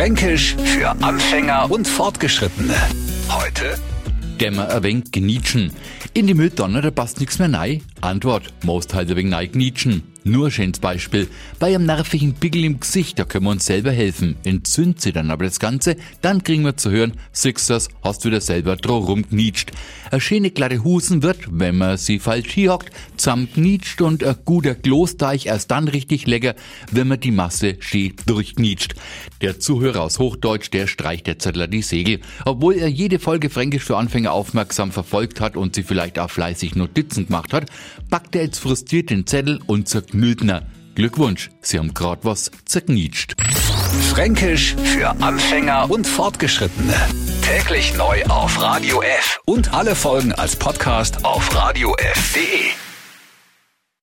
Fränkisch für Anfänger und Fortgeschrittene. Heute Dämmer ein wenig gnietschen. In die Mülltonne, da passt nichts mehr rein. Antwort, most halt ein wenig rein gnietschen. Nur ein schönes Beispiel. Bei einem nervigen Pickel im Gesicht, da können wir uns selber helfen. Entzündet sie dann aber das Ganze, dann kriegen wir zu hören, Sixers, hast wieder selber droh rumgnietscht. Eine schöne glatte Husen wird, wenn man sie falsch hockt, zusammengnietscht und ein guter Klosteich erst dann richtig lecker, wenn man die Masse schön durchgnietscht. Der Zuhörer aus Hochdeutsch, der streicht der Zettler die Segel. Obwohl er jede Folge Fränkisch für Anfänger aufmerksam verfolgt hat und sie vielleicht auch fleißig Notizen gemacht hat, packt er jetzt frustriert den Zettel und zerknülltner. Glückwunsch, Sie haben grad was zerknietscht. Fränkisch für Anfänger und Fortgeschrittene. Täglich neu auf Radio F und alle Folgen als Podcast auf radiof.de.